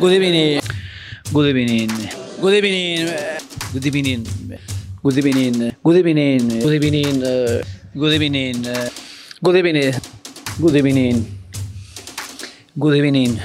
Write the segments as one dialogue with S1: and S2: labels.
S1: Good evening. Good evening. Good evening. Good evening. Good evening. Good evening. Good evening. uh, Good evening. uh, Good evening. Good evening. Good evening.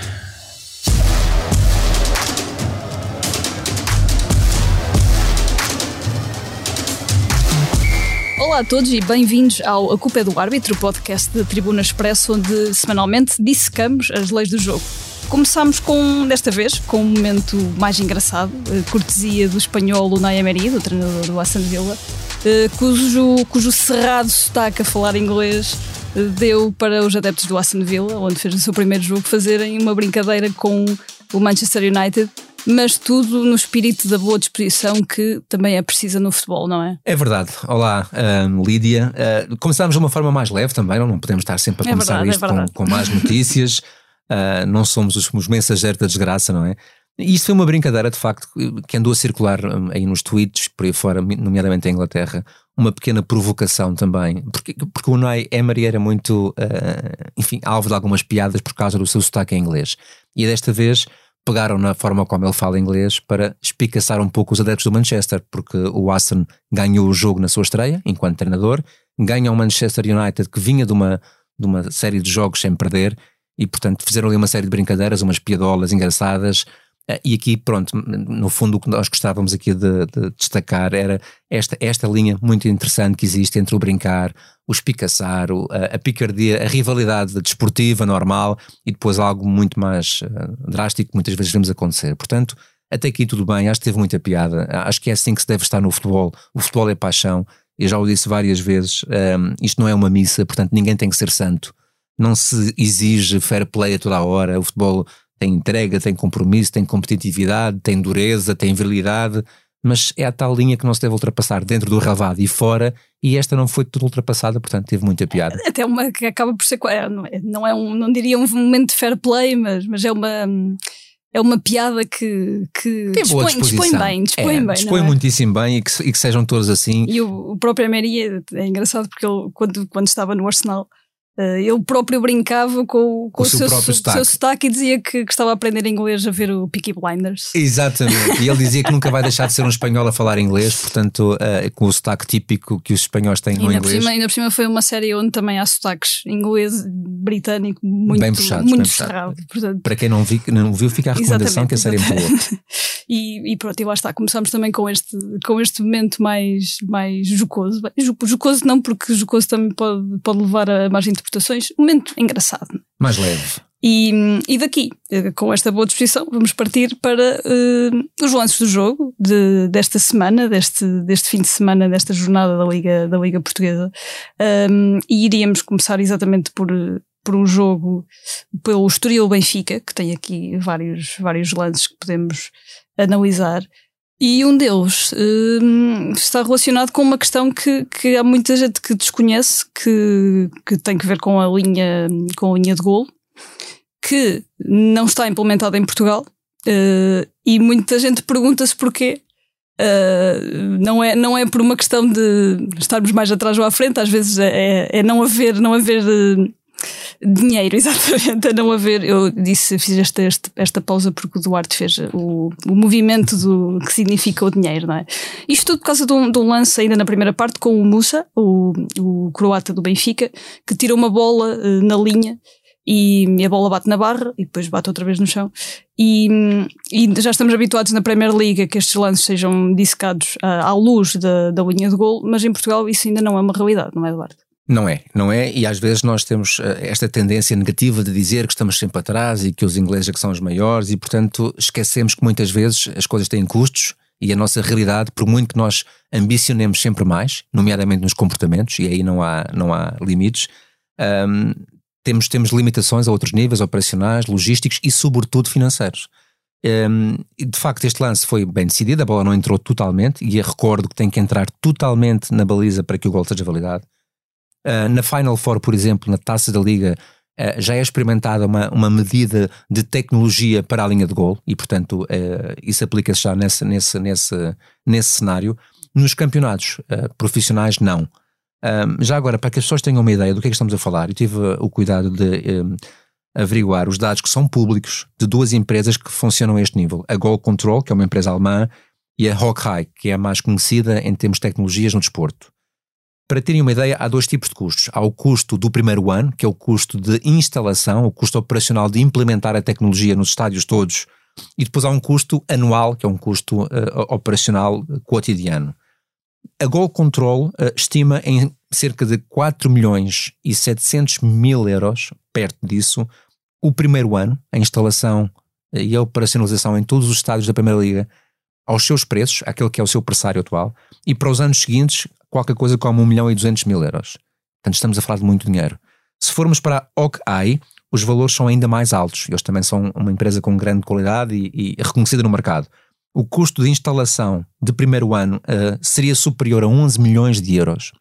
S2: Olá a todos e bem-vindos ao A Culpa é do Árbitro, podcast da Tribuna Expresso, onde semanalmente dissecamos as leis do jogo. Começamos com, desta vez, com um momento mais engraçado, eh, cortesia do espanhol Unai Emery, do treinador do Aston Villa, eh, cujo, cujo cerrado sotaque a falar inglês eh, deu para os adeptos do Aston Villa, onde fez o seu primeiro jogo, fazerem uma brincadeira com o Manchester United, mas tudo no espírito da boa disposição que também é precisa no futebol, não é?
S3: É verdade. Olá, ahm, Lídia. Uh, começámos de uma forma mais leve também, não, podemos estar sempre a
S2: É
S3: começar
S2: verdade, é
S3: isto com,
S2: verdade.
S3: com más notícias. Uh, não somos os, os mensageiros da desgraça, não é? E isso foi uma brincadeira, de facto, que andou a circular hum, aí nos tweets, por aí fora, nomeadamente em Inglaterra, uma pequena provocação também, porque, porque o Unai Emery era muito, uh, enfim, alvo de algumas piadas por causa do seu sotaque em inglês. E desta vez pegaram na forma como ele fala inglês para espicaçar um pouco os adeptos do Manchester, porque o Aston ganhou o jogo na sua estreia, enquanto treinador, ganha o Manchester United que vinha de uma, de uma série de jogos sem perder, e portanto fizeram ali uma série de brincadeiras, umas piadolas engraçadas, eh, e aqui, pronto, no fundo o que nós gostávamos aqui de, de destacar era esta, esta linha muito interessante que existe entre o brincar, o espicaçar, a, a picardia, a rivalidade desportiva normal e depois algo muito mais eh, drástico que muitas vezes vemos acontecer. Portanto, até aqui tudo bem, acho que teve muita piada, acho que é assim que se deve estar no futebol. O futebol é paixão, eu já o disse várias vezes, ehm, isto não é uma missa, portanto ninguém tem que ser santo. Não se exige fair play a toda a hora, o futebol tem entrega, tem compromisso, tem competitividade, tem dureza, tem virilidade, mas é a tal linha que não se deve ultrapassar dentro do relvado e fora, e esta não foi tudo ultrapassada, portanto teve muita piada.
S2: até uma que acaba por ser é, não é, não é um não diria um momento de fair play mas, mas é uma é uma piada que, que dispõe, dispõe bem dispõe
S3: É,
S2: bem
S3: dispõe
S2: é?
S3: muitíssimo bem e que, e que sejam todos assim.
S2: e o, o próprio Emery é, é engraçado porque ele quando, quando estava no Arsenal ele próprio brincava com, com
S3: o seu próprio
S2: seu
S3: sotaque.
S2: sotaque e dizia que, que estava a aprender inglês a ver o Peaky Blinders
S3: Exatamente, e ele dizia que nunca vai deixar de ser um espanhol a falar inglês, portanto, eh, com o sotaque típico que os espanhóis têm
S2: e
S3: no inglês.
S2: cima, ainda por cima foi uma série onde também há sotaques inglês britânico muito,
S3: Bem puxados,
S2: muito
S3: bem
S2: cerrado portanto
S3: Para quem não, vi, não viu, fica a recomendação que a série é muito boa.
S2: E, e pronto, e lá está, começamos também com este, com este momento mais, mais jocoso. Jocoso não, porque jocoso também pode, pode levar a mais interpretações. Um momento engraçado.
S3: Mais leve.
S2: E, e daqui, eh, com esta boa disposição, vamos partir para eh, os lances do jogo de, desta semana, deste, deste fim de semana, desta jornada da Liga, da Liga Portuguesa. Um, e iríamos começar exatamente por, por um jogo pelo Estoril Benfica, que tem aqui vários, vários lances que podemos analisar. E um deles hum, está relacionado com uma questão que, que há muita gente que desconhece, que, que tem que ver com a linha, com a linha de golo, que não está implementada em Portugal. eh, e muita gente pergunta-se porquê. Eh, não, é, não é por uma questão de estarmos mais atrás ou à frente, às vezes é, é não haver, não haver eh, dinheiro, exatamente, é não haver. Eu disse, fiz esta, este- esta pausa porque o Duarte fez o, o movimento do que significa o dinheiro, não é? Isto tudo por causa de um, de um lance ainda na primeira parte com o Musa, o, o croata do Benfica, que tira uma bola eh, na linha e a bola bate na barra e depois bate outra vez no chão. E, e já estamos habituados na Premier League a que estes lances sejam dissecados à, à luz da, da linha de gol, mas em Portugal isso ainda não é uma realidade, não é, Eduardo?
S3: Não é, não é, e às vezes nós temos eh, esta tendência negativa de dizer que estamos sempre atrás e que os ingleses é que são os maiores e portanto esquecemos que muitas vezes as coisas têm custos e a nossa realidade, por muito que nós ambicionemos sempre mais, nomeadamente nos comportamentos, e aí não há, não há limites, ahm, temos, temos limitações a outros níveis operacionais, logísticos e sobretudo financeiros. Um, de facto, este lance foi bem decidido, a bola não entrou totalmente, e recordo que tem que entrar totalmente na baliza para que o gol seja validado. Uh, na Final Four, por exemplo, na taça da Liga, uh, já é experimentada uma, uma medida de tecnologia para a linha de gol, e portanto uh, isso aplica-se já nesse, nesse, nesse, nesse cenário. Nos campeonatos profissionais, não. Já agora, para que as pessoas tenham uma ideia do que é que estamos a falar, eu tive o cuidado de um, averiguar os dados que são públicos de duas empresas que funcionam a este nível. A Goal Control, que é uma empresa alemã, e a Hawkeye, que é a mais conhecida em termos de tecnologias no desporto. Para terem uma ideia, há dois tipos de custos. Há o custo do primeiro ano, que é o custo de instalação, o custo operacional de implementar a tecnologia nos estádios todos, e depois há um custo anual, que é um custo uh, operacional cotidiano. A Goal Control uh, estima em cerca de 4 milhões e 700 mil euros, perto disso, o primeiro ano, a instalação e a operacionalização em todos os estádios da Primeira Liga aos seus preços, aquele que é o seu pressário atual, e para os anos seguintes, qualquer coisa como 1 milhão e 200 mil euros. Portanto, estamos a falar de muito dinheiro. Se formos para a Hawkeye, os valores são ainda mais altos. Eles também são uma empresa com grande qualidade e, e reconhecida no mercado. O custo de instalação de primeiro ano uh, seria superior a 11 milhões de euros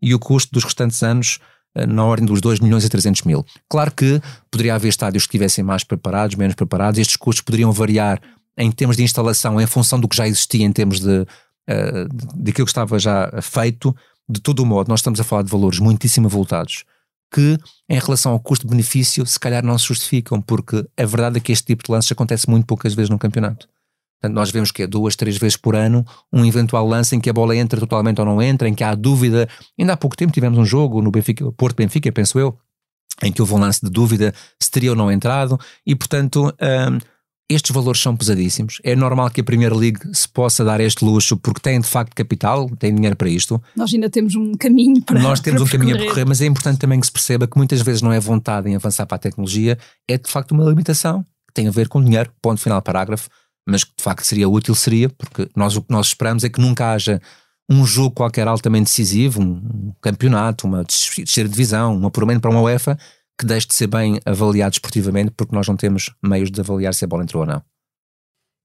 S3: e o custo dos restantes anos uh, na ordem dos 2 milhões e 300 mil. Claro que poderia haver estádios que estivessem mais preparados, menos preparados, estes custos poderiam variar em termos de instalação em função do que já existia em termos de, uh, daquilo que estava já feito. De todo o modo, nós estamos a falar de valores muitíssimo voltados que, em relação ao custo-benefício, se calhar não se justificam, porque a verdade é que este tipo de lances acontece muito poucas vezes no campeonato. Portanto, nós vemos que é duas, três vezes por ano um eventual lance em que a bola entra totalmente ou não entra, em que há dúvida. Ainda há pouco tempo tivemos um jogo no Benfica, Porto Benfica, penso eu, em que houve um lance de dúvida se teria ou não entrado, e portanto. Um, estes valores são pesadíssimos. É normal que a Premier League se possa dar este luxo porque tem de facto capital, tem dinheiro para isto.
S2: Nós ainda temos um caminho para
S3: Nós temos
S2: para
S3: um caminho a percorrer, mas é importante também que se perceba que muitas vezes não é vontade em avançar para a tecnologia, é de facto uma limitação que tem a ver com dinheiro, ponto final parágrafo, mas que de facto seria útil, seria, porque nós o que nós esperamos é que nunca haja um jogo qualquer altamente decisivo, um campeonato, uma terceira divisão, um apuramento para uma UEFA, que deixe de ser bem avaliado esportivamente porque nós não temos meios de avaliar se a bola entrou ou não.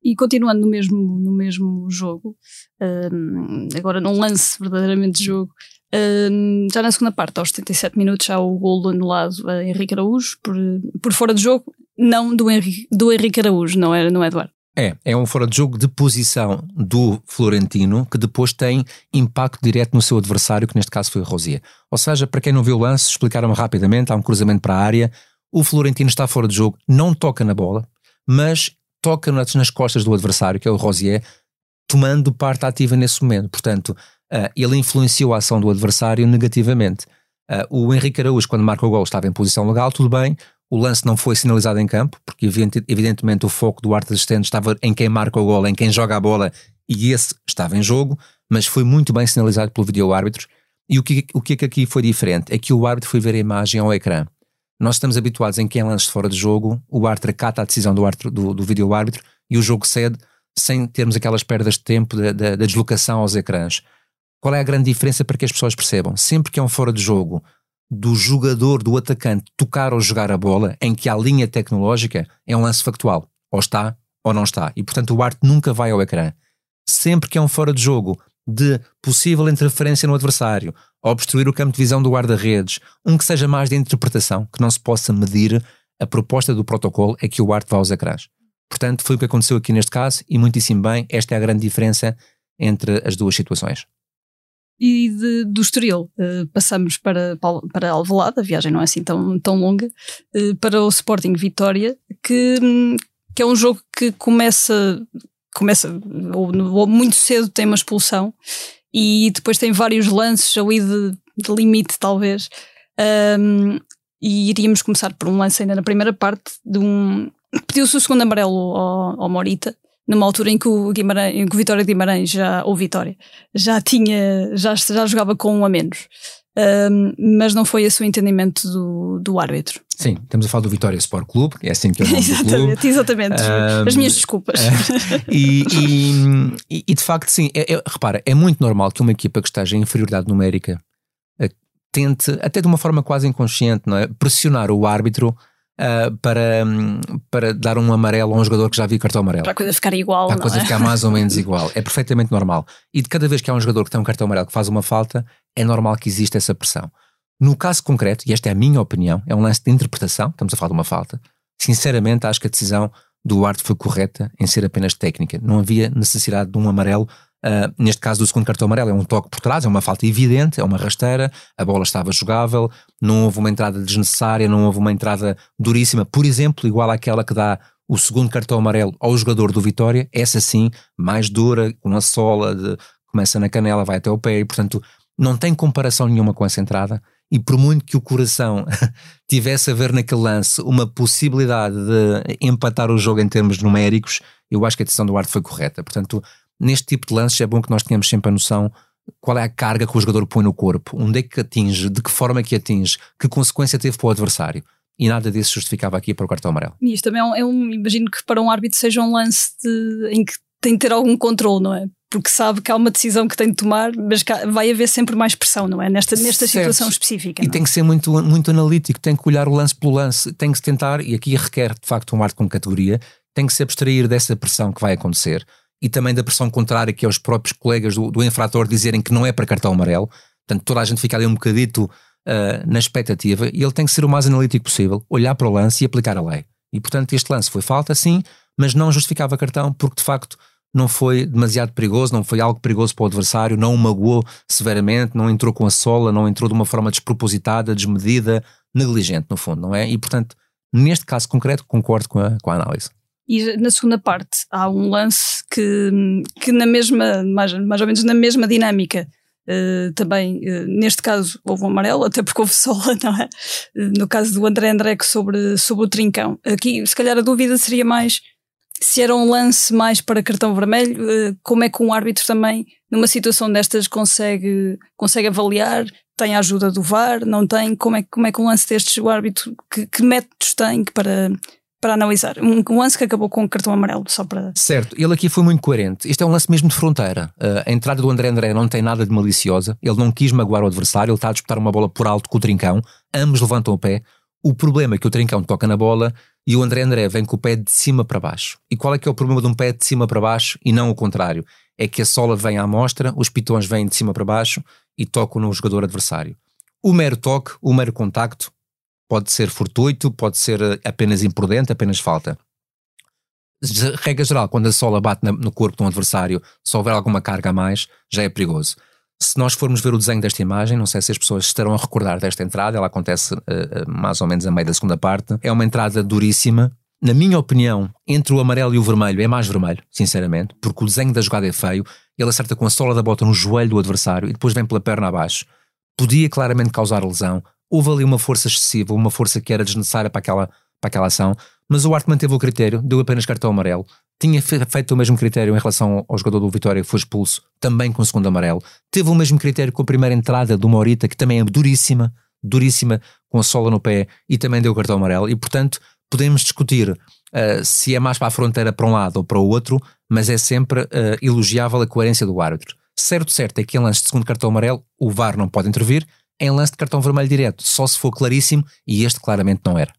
S2: E continuando no mesmo, no mesmo jogo, um, agora num lance verdadeiramente de jogo, um, já na segunda parte, aos 77 minutos, há o golo anulado a Henrique Araújo por, por fora de jogo, não do Henrique, do Henrique Araújo, não é, não é Eduardo.
S3: É, é um fora de jogo de posição do Florentino que depois tem impacto direto no seu adversário, que neste caso foi o Rosier. Ou seja, para quem não viu o lance, explicaram rapidamente: há um cruzamento para a área, o Florentino está fora de jogo, não toca na bola, mas toca nas costas do adversário, que é o Rosier, tomando parte ativa nesse momento. Portanto, uh, ele influenciou a ação do adversário negativamente. Uh, o Henrique Araújo, quando marca o gol, estava em posição legal, tudo bem o lance não foi sinalizado em campo, porque evidentemente o foco do arte assistente estava em quem marca o gol, em quem joga a bola, e esse estava em jogo, mas foi muito bem sinalizado pelo vídeo árbitro. E o que, o que é que aqui foi diferente? É que o árbitro foi ver a imagem ao ecrã. Nós estamos habituados em que em lances fora de jogo, o árbitro acata a decisão do, árbitro, do, do vídeo árbitro e o jogo cede sem termos aquelas perdas de tempo da, da, da deslocação aos ecrãs. Qual é a grande diferença para que as pessoas percebam? Sempre que é um fora de jogo, do jogador, do atacante, tocar ou jogar a bola, em que há linha tecnológica, é um lance factual. Ou está ou não está. E portanto o arte nunca vai ao ecrã. Sempre que é um fora de jogo de possível interferência no adversário, obstruir o campo de visão do guarda-redes, um que seja mais de interpretação, que não se possa medir, a proposta do protocolo é que o arte vá aos ecrãs. Portanto, foi o que aconteceu aqui neste caso, e muitíssimo bem, esta é a grande diferença entre as duas situações
S2: e de, do Estoril. Uh, passamos para, para Alvalade, a viagem não é assim tão, tão longa, uh, para o Sporting Vitória, que, que é um jogo que começa, começa ou, ou, muito cedo tem uma expulsão e depois tem vários lances ali de, de limite talvez. Um, e iríamos começar por um lance ainda na primeira parte de um pediu-se o segundo amarelo ao, ao Morita numa altura em que o, Guimarães, em que o Vitória Guimarães já, ou Vitória, já tinha, já, já jogava com um a menos. Um, mas não foi esse o entendimento do, do árbitro.
S3: Sim, estamos a falar do Vitória Sport Clube, é assim que é nome
S2: exatamente,
S3: clube.
S2: Exatamente, um, as minhas desculpas.
S3: Uh, e, e, e, de facto, sim, é, é, repara, é muito normal que uma equipa que esteja em inferioridade numérica uh, tente, até de uma forma quase inconsciente, não é? pressionar o árbitro uh, para, um, para dar um amarelo a um jogador que já viu cartão amarelo.
S2: Para a coisa ficar igual.
S3: Para a coisa
S2: é?
S3: ficar mais ou menos igual. É perfeitamente normal. E de cada vez que há um jogador que tem um cartão amarelo que faz uma falta, é normal que exista essa pressão. No caso concreto, e esta é a minha opinião, é um lance de interpretação, estamos a falar de uma falta. Sinceramente, acho que a decisão do Duarte foi correta em ser apenas técnica. Não havia necessidade de um amarelo Uh, neste caso do segundo cartão amarelo é um toque por trás, é uma falta evidente, é uma rasteira, a bola estava jogável, não houve uma entrada desnecessária, não houve uma entrada duríssima, por exemplo, igual àquela que dá o segundo cartão amarelo ao jogador do Vitória, essa sim, mais dura, com uma sola, de, começa na canela, vai até o pé, e portanto não tem comparação nenhuma com essa entrada. E por muito que o coração tivesse a ver naquele lance uma possibilidade de empatar o jogo em termos numéricos, eu acho que a decisão do Arte foi correta. Portanto, neste tipo de lances é bom que nós tenhamos sempre a noção qual é a carga que o jogador põe no corpo, onde é que atinge, de que forma é que atinge, que consequência teve para o adversário. E nada disso justificava aqui para o cartão amarelo.
S2: E isto também é um, é um imagino que para um árbitro seja um lance de, em que tem de ter algum controle, não é? Porque sabe que há uma decisão que tem de tomar, mas vai haver sempre mais pressão, não é? Nesta, nesta situação específica.
S3: E tem
S2: é?
S3: que ser muito, muito analítico, tem que olhar o lance pelo lance, tem que se tentar, e aqui requer de facto um árbitro com categoria, tem que se abstrair dessa pressão que vai acontecer e também da pressão contrária que é os próprios colegas do, do infrator dizerem que não é para cartão amarelo. Portanto, toda a gente fica ali um bocadito uh, na expectativa e ele tem que ser o mais analítico possível, olhar para o lance e aplicar a lei. E portanto, este lance foi falta, sim, mas não justificava cartão porque de facto não foi demasiado perigoso, não foi algo perigoso para o adversário, não o magoou severamente, não entrou com a sola, não entrou de uma forma despropositada, desmedida, negligente, no fundo, não é? E portanto, neste caso concreto, concordo com a, com a análise.
S2: E na segunda parte há um lance que, que na mesma, mais, mais ou menos na mesma dinâmica, uh, também, uh, neste caso, houve um amarelo, até porque houve sola, não é? Uh, no caso do André André sobre, sobre o trincão. Aqui, se calhar, a dúvida seria mais se era um lance mais para cartão vermelho, como é que um árbitro também, numa situação destas, consegue, consegue avaliar? Tem a ajuda do VAR? Não tem? Como é, como é que um lance destes, o árbitro, que, que métodos tem para para analisar. Um, um lance que acabou com um cartão amarelo, só para.
S3: Certo, ele aqui foi muito coerente. Isto é um lance mesmo de fronteira. Uh, a entrada do André André não tem nada de maliciosa. Ele não quis magoar o adversário, ele está a disputar uma bola por alto com o Trincão. Ambos levantam o pé. O problema é que o Trincão toca na bola e o André André vem com o pé de cima para baixo. E qual é que é o problema de um pé de cima para baixo e não o contrário? É que a sola vem à mostra, os pitões vêm de cima para baixo e tocam no jogador adversário. O mero toque, o mero contacto, Pode ser fortuito, pode ser eh, apenas imprudente, apenas falta. Regra geral, quando a sola bate no corpo de um adversário, se houver alguma carga a mais, já é perigoso. Se nós formos ver o desenho desta imagem, não sei se as pessoas estarão a recordar desta entrada, ela acontece uh, mais ou menos a meio da segunda parte. É uma entrada duríssima. Na minha opinião, entre o amarelo e o vermelho, é mais vermelho, sinceramente, porque o desenho da jogada é feio. Ele acerta com a sola da bota no joelho do adversário e depois vem pela perna abaixo. Podia claramente causar lesão houve ali uma força excessiva, uma força que era desnecessária para aquela, para aquela ação, mas o Arte manteve o critério, deu apenas cartão amarelo. Tinha feito o mesmo critério em relação ao jogador do Vitória que foi expulso, também com o segundo amarelo. Teve o mesmo critério com a primeira entrada do Morita, que também é duríssima, duríssima, com a sola no pé, e também deu cartão amarelo. E portanto, podemos discutir uh, se é mais para a fronteira para um lado ou para o outro, mas é sempre uh, elogiável a coerência do árbitro. Certo, certo, é que em lance de segundo cartão amarelo, o VAR não pode intervir, em lance de cartão vermelho direto, só se for claríssimo, e este claramente não era.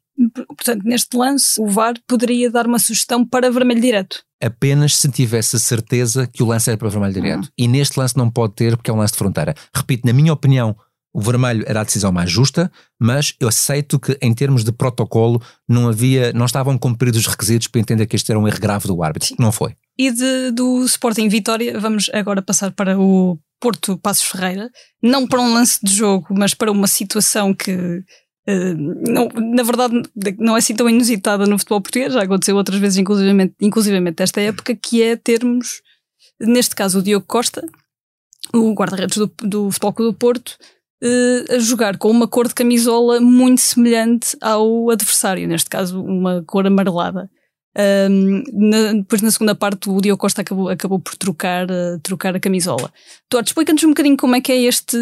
S2: Portanto, neste lance, o VAR poderia dar uma sugestão para vermelho direto.
S3: Apenas se tivesse a certeza que o lance era para vermelho direto. Uhum. E neste lance não pode ter, porque é um lance de fronteira. Repito, na minha opinião, o vermelho era a decisão mais justa, mas eu aceito que, em termos de protocolo, não havia, não estavam cumpridos os requisitos para entender que este era um erro grave do árbitro. Sim. Não foi.
S2: E de, do Sporting Vitória, vamos agora passar para o Porto Passos Ferreira, não para um lance de jogo, mas para uma situação que uh, não, na verdade não é assim tão inusitada no futebol português, já aconteceu outras vezes, inclusivamente, inclusivamente desta época, que é termos, neste caso, o Diogo Costa, o guarda-redes do, do Futebol Clube do Porto, uh, a jogar com uma cor de camisola muito semelhante ao adversário, neste caso uma cor amarelada. Um, na, depois na segunda parte o Diogo Costa acabou, acabou por trocar, uh, trocar a camisola. Tuarto, explica-nos um bocadinho como é que é este.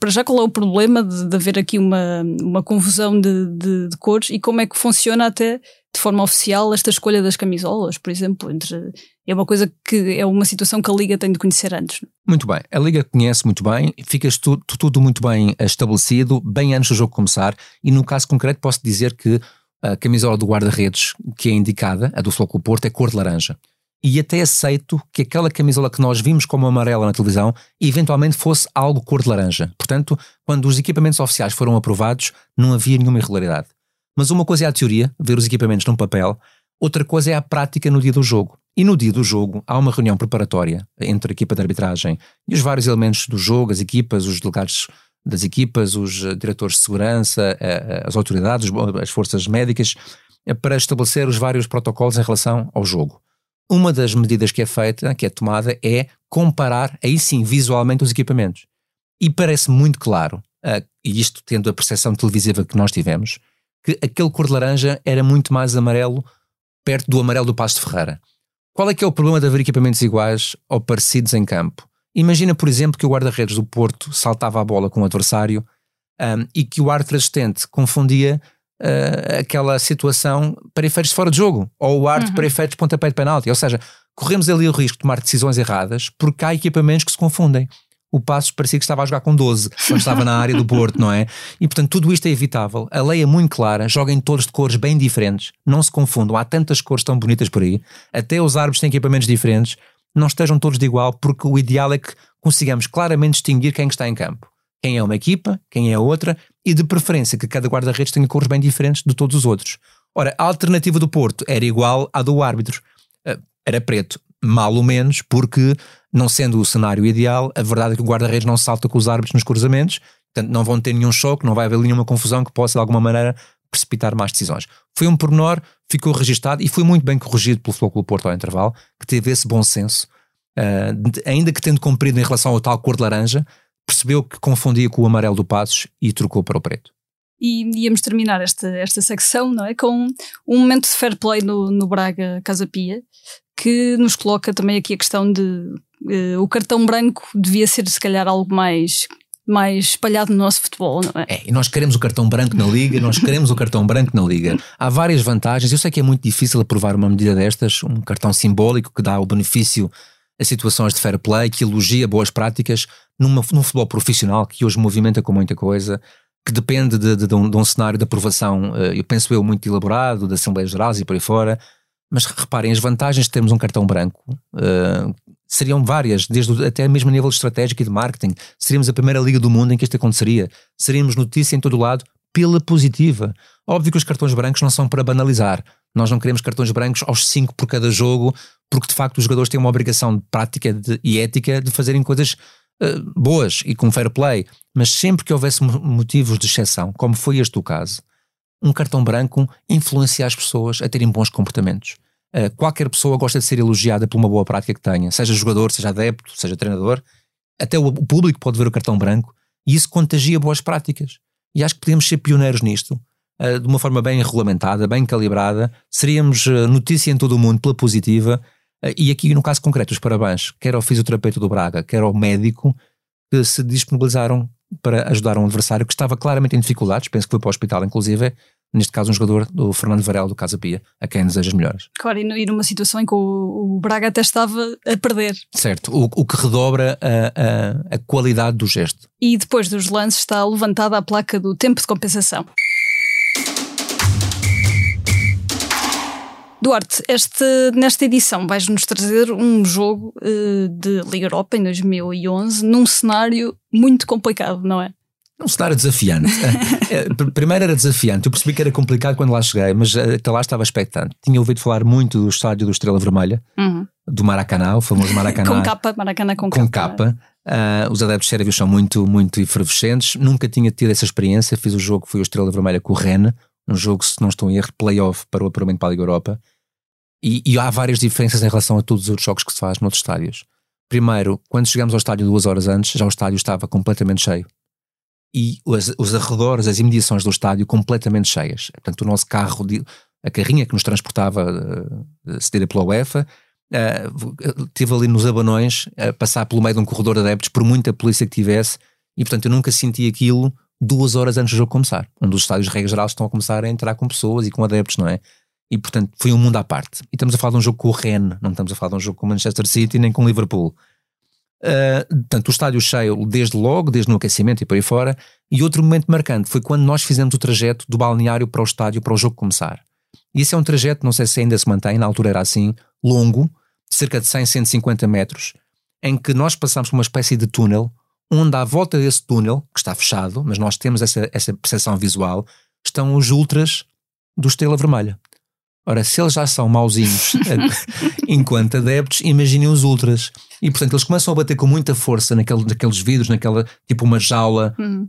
S2: Para já, qual é o problema de, de haver aqui uma, uma confusão de, de, de, cores e como é que funciona até de forma oficial esta escolha das camisolas, por exemplo? Entre, é uma coisa que é uma situação que a Liga tem de conhecer antes.
S3: Muito bem, a Liga conhece muito bem, fica tudo, tudo muito bem estabelecido, bem antes do jogo começar, e no caso concreto posso dizer que a camisola do guarda-redes que é indicada, a do Futebol Porto, é cor de laranja. E até aceito que aquela camisola que nós vimos como amarela na televisão eventualmente fosse algo cor de laranja. Portanto, quando os equipamentos oficiais foram aprovados, não havia nenhuma irregularidade. Mas uma coisa é a teoria, ver os equipamentos num papel, outra coisa é a prática no dia do jogo. E no dia do jogo há uma reunião preparatória entre a equipa de arbitragem e os vários elementos do jogo, as equipas, os delegados das equipas, os eh, diretores de segurança, eh, eh, as autoridades, as forças médicas, para estabelecer os vários protocolos em relação ao jogo. Uma das medidas que é feita, que é tomada, é comparar, aí sim, visualmente os equipamentos. E parece muito claro, e isto tendo a percepção televisiva que nós tivemos, que aquele cor de laranja era muito mais amarelo perto do amarelo do Passo de Ferreira. Qual é que é o problema de haver equipamentos iguais ou parecidos em campo? Imagina, por exemplo, que o guarda-redes do Porto saltava a bola com o adversário um, e que o árbitro assistente confundia uh, aquela situação para efeitos de fora de jogo, ou o árbitro uhum. para efeitos de pontapé de penalti. Ou seja, corremos ali o risco de tomar decisões erradas porque há equipamentos que se confundem o Passos parecia que estava a jogar com 12 quando estava na área do Porto, não é? E portanto tudo isto é evitável. A lei é muito clara, joguem todos de cores bem diferentes, não se confundam, há tantas cores tão bonitas por aí, até os árvores têm equipamentos diferentes, não estejam todos de igual, porque o ideal é que consigamos claramente distinguir quem está em campo. Quem é uma equipa, quem é outra, e de preferência que cada guarda-redes tenha cores bem diferentes de todos os outros. Ora, a alternativa do Porto era igual à do árbitro. Eh, era preto, mal ou menos, porque não sendo o cenário ideal, a verdade é que o guarda-redes não salta com os árbitros nos cruzamentos, portanto não vão ter nenhum choque, não vai haver nenhuma confusão que possa de alguma maneira precipitar mais decisões. Foi um pormenor, ficou registado e foi muito bem corrigido pelo Flóculo Porto ao intervalo, que teve esse bom senso, uh, ainda que tendo cumprido em relação ao tal cor de laranja, percebeu que confundia com o amarelo do Passos e trocou para o preto.
S2: E íamos terminar esta, esta secção não é, com um momento de fair play no, no Braga Casa Pia, que nos coloca também aqui a questão de uh, o cartão branco devia ser se calhar algo mais mais espalhado no nosso futebol, não é?
S3: É, nós queremos o cartão branco na Liga, nós queremos o cartão branco na Liga. Há várias vantagens, eu sei que é muito difícil aprovar uma medida destas, um cartão simbólico que dá o benefício a situações de fair play, que elogia boas práticas numa, num futebol profissional que hoje movimenta com muita coisa, que depende de, de, de, um, de um, cenário de aprovação, eh, eu penso eu, muito elaborado, da Assembleia Geral e por aí fora. Mas reparem, as vantagens de termos um cartão branco uh, seriam várias, desde até mesmo a nível estratégico e de marketing. Seríamos a primeira liga do mundo em que isto aconteceria. Seríamos notícia em todo lado pela positiva. Óbvio que os cartões brancos não são para banalizar. Nós não queremos cartões brancos aos 5 por cada jogo, porque de facto os jogadores têm uma obrigação de prática de, e ética de fazerem coisas uh, boas e com fair play. Mas sempre que houvesse motivos de exceção, como foi este o caso, um cartão branco influencia as pessoas a terem bons comportamentos. Uh, qualquer pessoa gosta de ser elogiada por uma boa prática que tenha, seja jogador, seja adepto, seja treinador. Até o, público pode ver o cartão branco e isso contagia boas práticas. E acho que podemos ser pioneiros nisto, uh, de uma forma bem regulamentada, bem calibrada. Seríamos uh, notícia em todo o mundo pela positiva. e aqui, no caso concreto, os parabéns, quer ao fisioterapeuta do Braga, quer ao médico, que se disponibilizaram para ajudar um adversário que estava claramente em dificuldades, penso que foi para o hospital, inclusive, neste caso um jogador do Fernando Varela do Casa Pia, a quem deseja as melhores.
S2: Claro, e numa situação em que o, o Braga até estava a perder.
S3: Certo, o, o que redobra a, a, a qualidade do gesto.
S2: E depois dos lances está levantada a placa do tempo de compensação. Duarte, este, nesta edição vais-nos trazer um jogo uh, de Liga Europa em 2011 num cenário muito complicado, não é?
S3: Um cenário desafiante. É, primeiro era desafiante. Eu percebi que era complicado quando lá cheguei, mas eh, até lá estava expectante. Tinha ouvido falar muito do estádio do Estrela Vermelha, uhum. do Maracanã, o famoso Maracanã.
S2: com capa, Maracanã com,
S3: com capa. capa. Uh, os adeptos sérvios são muito, muito efervescentes. Nunca tinha tido essa experiência. Fiz o jogo, foi o Estrela Vermelha com o Rennes, um jogo, se não estou em erro, playoff para o apuramento para a Liga Europa. E, e, há várias diferenças em relação a todos os outros jogos que se faz noutros estádios. Primeiro, quando chegamos ao estádio duas horas antes, já o estádio estava completamente cheio e os, os arredores, as imediações do estádio completamente cheias. Portanto, o nosso carro, a carrinha que nos transportava, cedida pela UEFA, uh, ali nos abanões a passar pelo meio de um corredor de adeptos, por muita polícia que tivesse, e portanto eu nunca senti aquilo duas horas antes do jogo começar, onde os estádios regra geral estão a começar a entrar com pessoas e com adeptos, não é? E portanto foi um mundo à parte. E estamos a falar de um jogo com o Rennes, não estamos a falar de um jogo com o Manchester City nem com o Liverpool. Uh, portanto, o estádio cheio desde logo, desde no aquecimento e por aí fora. E outro momento marcante foi quando nós fizemos o trajeto do balneário para o estádio para o jogo começar. E esse é um trajeto, não sei se ainda se mantém, na altura era assim, longo, cerca de 100, 150 metros, em que nós passamos por uma espécie de túnel, onde à volta desse túnel, que está fechado, mas nós temos essa, essa percepção visual, estão os ultras do Estrela Vermelha. Ora, se eles já são mauzinhos enquanto adeptos, imaginem os ultras. E portanto eles começam a bater com muita força naquele, naqueles vidros, naquela tipo uma jaula,
S2: Uhum.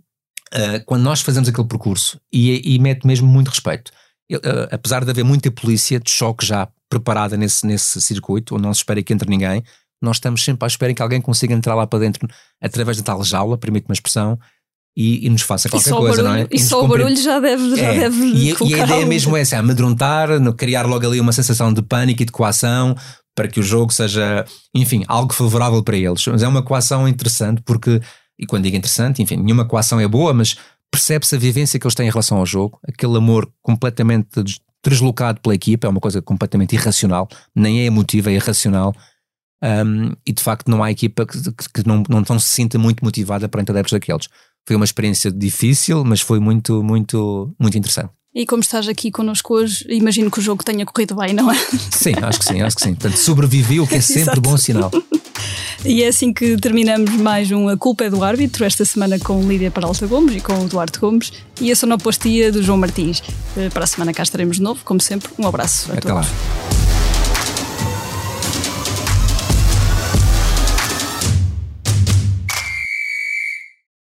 S3: uh, quando nós fazemos aquele percurso e, e mete mesmo muito respeito. Eu, uh, apesar de haver muita polícia de choque já preparada nesse, nesse circuito, onde não se espera que entre ninguém, nós estamos sempre à espera que alguém consiga entrar lá para dentro através da tal jaula, permite uma expressão, e, e nos faça
S2: E
S3: qualquer coisa,
S2: barulho,
S3: não é?
S2: e
S3: nos
S2: só o barulho já deve, já
S3: é,
S2: deve
S3: e, e a ideia mesmo é essa, amedrontar, criar logo ali uma sensação de pânico e de coação para que o jogo seja, enfim, algo favorável para eles. Mas é uma coação interessante porque, e quando digo interessante, enfim, nenhuma coação é boa, mas percebe-se a vivência que eles têm em relação ao jogo, aquele amor completamente des- deslocado pela equipa, é uma coisa completamente irracional, nem é emotiva, é irracional. Um, e de facto não há equipa que, que- não, não tão se sinta muito motivada perante adeptos daqueles. Foi uma experiência difícil, mas foi muito, muito, muito interessante.
S2: E como estás aqui connosco hoje, imagino que o jogo tenha corrido bem, não é?
S3: Sim, acho que sim, acho que sim. Portanto, sobreviveu, o que é sempre bom sinal.
S2: E é assim que terminamos mais um A Culpa é do Árbitro, esta semana com Lídia Peralta Gomes e com o Duarte Gomes e a sonoplastia do João Martins. Eh, Para a semana cá estaremos de novo, como sempre. Um abraço a
S3: Até
S2: todos.
S3: lá.